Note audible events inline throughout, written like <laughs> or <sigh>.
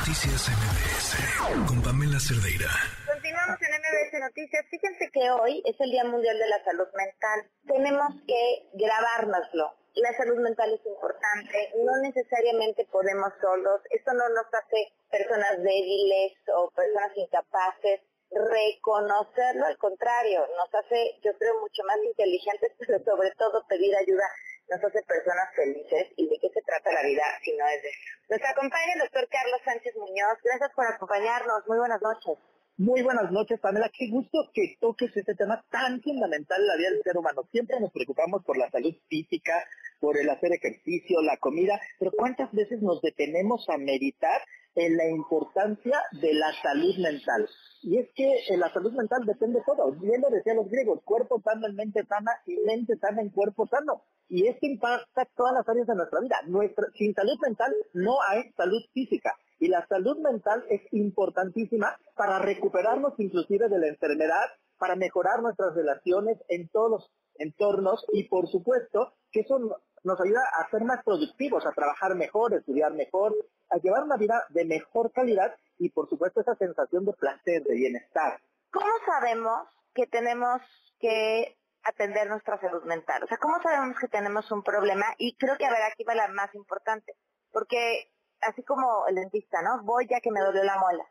Noticias MBS con Pamela Cerdeira. Continuamos en MBS Noticias. Fíjense que hoy es el Día Mundial de la Salud Mental. Tenemos que grabárnoslo. La salud mental es importante, no necesariamente podemos solos, esto no nos hace personas débiles o personas incapaces, reconocerlo, al contrario, nos hace, yo creo, mucho más inteligentes, <laughs> pero sobre todo pedir ayuda nos hace personas felices y de qué se trata la vida si no es de eso. Nos acompaña el doctor Carlos Sánchez Muñoz. Gracias por acompañarnos. Muy buenas noches. Muy buenas noches, Pamela. Qué gusto que toques este tema tan fundamental en la vida del ser humano. Siempre nos preocupamos por la salud física, por el hacer ejercicio, la comida, pero ¿cuántas veces nos detenemos a meditar en la importancia de la salud mental? Y es que eh, la salud mental depende de todo. Bien lo decían los griegos, cuerpo sano en mente sana y mente sana en cuerpo sano. Y esto impacta todas las áreas de nuestra vida. Nuestra, sin salud mental no hay salud física. Y la salud mental es importantísima para recuperarnos inclusive de la enfermedad, para mejorar nuestras relaciones en todos los entornos y por supuesto que eso nos ayuda a ser más productivos, a trabajar mejor, a estudiar mejor, a llevar una vida de mejor calidad y por supuesto esa sensación de placer, de bienestar. ¿Cómo sabemos que tenemos que atender nuestra salud mental? O sea, ¿cómo sabemos que tenemos un problema? Y creo que, a ver, aquí va la más importante, porque así como el dentista, ¿no? Voy ya que me dolió la muela.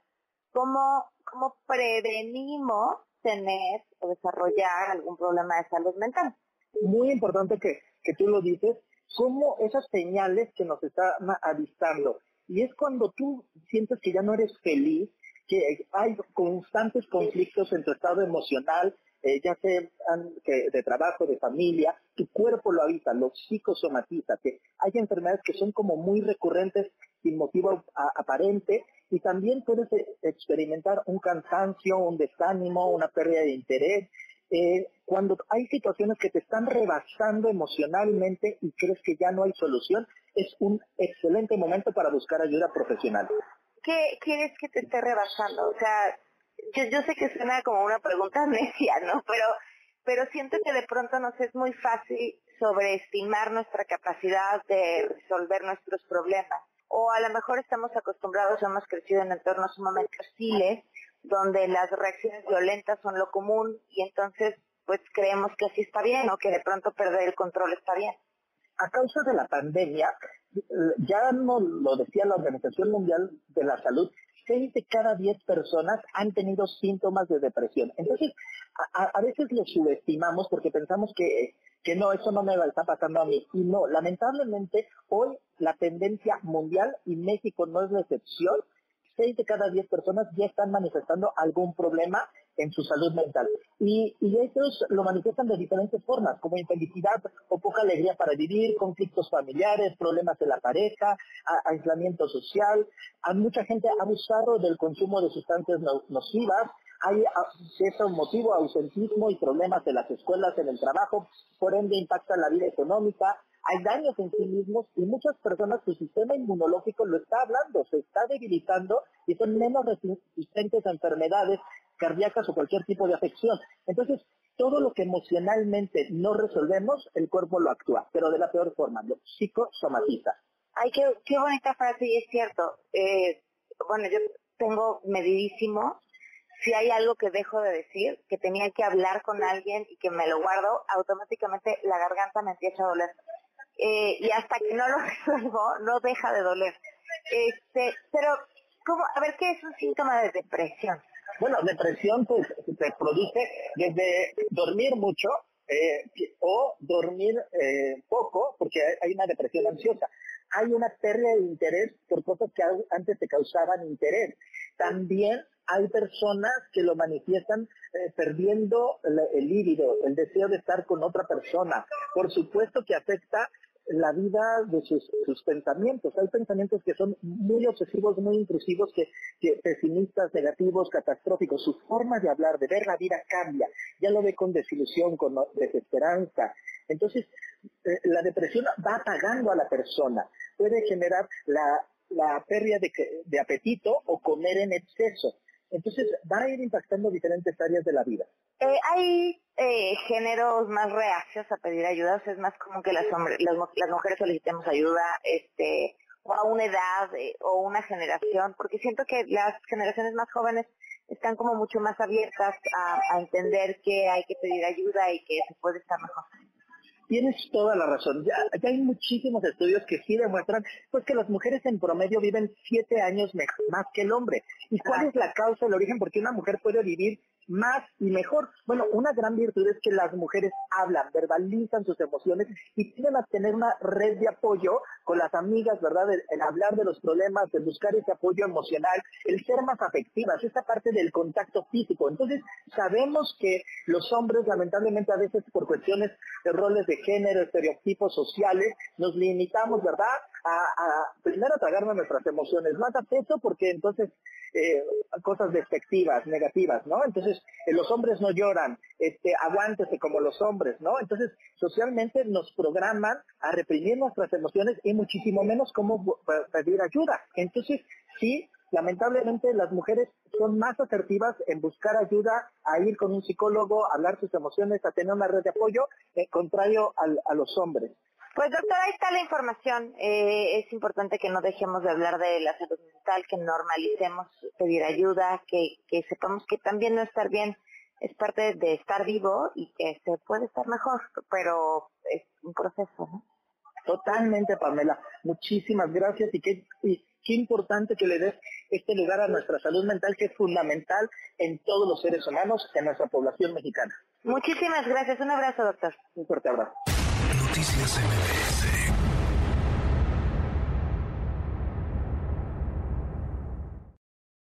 ¿Cómo, cómo prevenimos tener o desarrollar algún problema de salud mental? Muy importante que, que tú lo dices, como esas señales que nos están avistando. Y es cuando tú sientes que ya no eres feliz, que hay constantes conflictos en tu estado emocional, eh, ya sea de trabajo, de familia, tu cuerpo lo avisa, lo psicosomatiza, que hay enfermedades que son como muy recurrentes sin motivo aparente y también puedes eh, experimentar un cansancio, un desánimo, una pérdida de interés. Eh, cuando hay situaciones que te están rebasando emocionalmente y crees que ya no hay solución, es un excelente momento para buscar ayuda profesional. ¿Qué quieres que te esté rebasando? O sea, yo, sé que suena como una pregunta <laughs> necia, ¿no? Pero, pero siento que de pronto nos es muy fácil sobreestimar nuestra capacidad de resolver nuestros problemas. O a lo mejor estamos acostumbrados, hemos crecido en entornos sumamente hostiles, donde las reacciones violentas son lo común y entonces pues creemos que así está bien o que de pronto perder el control está bien. A causa de la pandemia, ya no lo decía la Organización Mundial de la Salud, seis de cada diez personas han tenido síntomas de depresión. Entonces, a, veces lo subestimamos porque pensamos que, que no, eso no me está pasando a mí. Y no, lamentablemente, hoy la tendencia mundial, y México no es la excepción, seis de cada diez personas ya están manifestando algún problema en su salud mental. Y, y ellos lo manifiestan de diferentes formas, como infelicidad o poca alegría para vivir, conflictos familiares, problemas de la pareja, aislamiento social. A mucha gente ha abusado del consumo de sustancias nocivas, hay cierto motivo, ausentismo y problemas en las escuelas, en el trabajo, por ende impacta la vida económica, hay daños en sí mismos y muchas personas su sistema inmunológico lo está hablando, se está debilitando y son menos resistentes a enfermedades cardíacas o cualquier tipo de afección. Entonces, todo lo que emocionalmente no resolvemos, el cuerpo lo actúa, pero de la peor forma, lo psicosomatiza. Ay, qué, qué bonita frase y es cierto. Eh, bueno, yo tengo medidísimo si hay algo que dejo de decir, que tenía que hablar con alguien y que me lo guardo, automáticamente la garganta me empieza a doler. Eh, y hasta que no lo <laughs> resuelvo, no deja de doler. Este, pero, ¿cómo? a ver, ¿qué es un síntoma de depresión? Bueno, depresión pues, se produce desde dormir mucho eh, o dormir eh, poco, porque hay una depresión ansiosa. Hay una pérdida de interés por cosas que antes te causaban interés. También hay personas que lo manifiestan perdiendo el, el el deseo de estar con otra persona. Por supuesto que afecta la vida de sus, pensamientos. Hay pensamientos que son muy obsesivos, muy intrusivos, que, pesimistas, negativos, catastróficos. Su forma de hablar, de ver la vida cambia. Ya lo ve con desilusión, con desesperanza. Entonces, eh, la depresión va apagando a la persona. Puede generar la, pérdida de, de apetito o comer en exceso. Entonces, va a ir impactando diferentes áreas de la vida. Eh, hay eh, géneros más reacios a pedir ayuda, es más común que las, hombres, las, mujeres solicitemos ayuda, este, o a una edad eh, o una generación, porque siento que las generaciones más jóvenes están como mucho más abiertas a, a entender que hay que pedir ayuda y que se puede estar mejor. Tienes toda la razón. Ya, hay muchísimos estudios que sí demuestran pues que las mujeres en promedio viven siete años más que el hombre. ¿Y cuál es la causa, el origen? Porque una mujer puede vivir más y mejor. Bueno, una gran virtud es que las mujeres hablan, verbalizan sus emociones y tienden a tener una red de apoyo con las amigas, ¿verdad? El, hablar de los problemas, el buscar ese apoyo emocional, el ser más afectivas, esta parte del contacto físico. Entonces, sabemos que los hombres, lamentablemente, a veces por cuestiones de roles de género, estereotipos sociales, nos limitamos, ¿verdad? A, a primero a tragarnos nuestras emociones, más a peso porque entonces eh, cosas despectivas, negativas, ¿no? Entonces, eh, los hombres no lloran, este, aguántese como los hombres, ¿no? Entonces, socialmente nos programan a reprimir nuestras emociones y muchísimo menos cómo pedir ayuda. Entonces, sí, lamentablemente las mujeres son más asertivas en buscar ayuda, a ir con un psicólogo, a hablar sus emociones, a tener una red de apoyo, eh, contrario a los hombres. Pues doctora, ahí está la información. Eh, es importante que no dejemos de hablar de la salud mental, que normalicemos pedir ayuda, que, que sepamos que también no estar bien es parte de estar vivo y que se puede estar mejor, pero es un proceso, ¿no? Totalmente, Pamela. Muchísimas gracias y qué, y qué importante que le des este lugar a nuestra salud mental que es fundamental en todos los seres humanos, en nuestra población mexicana. Muchísimas gracias. Un abrazo, doctor. Un fuerte abrazo. Noticias MBS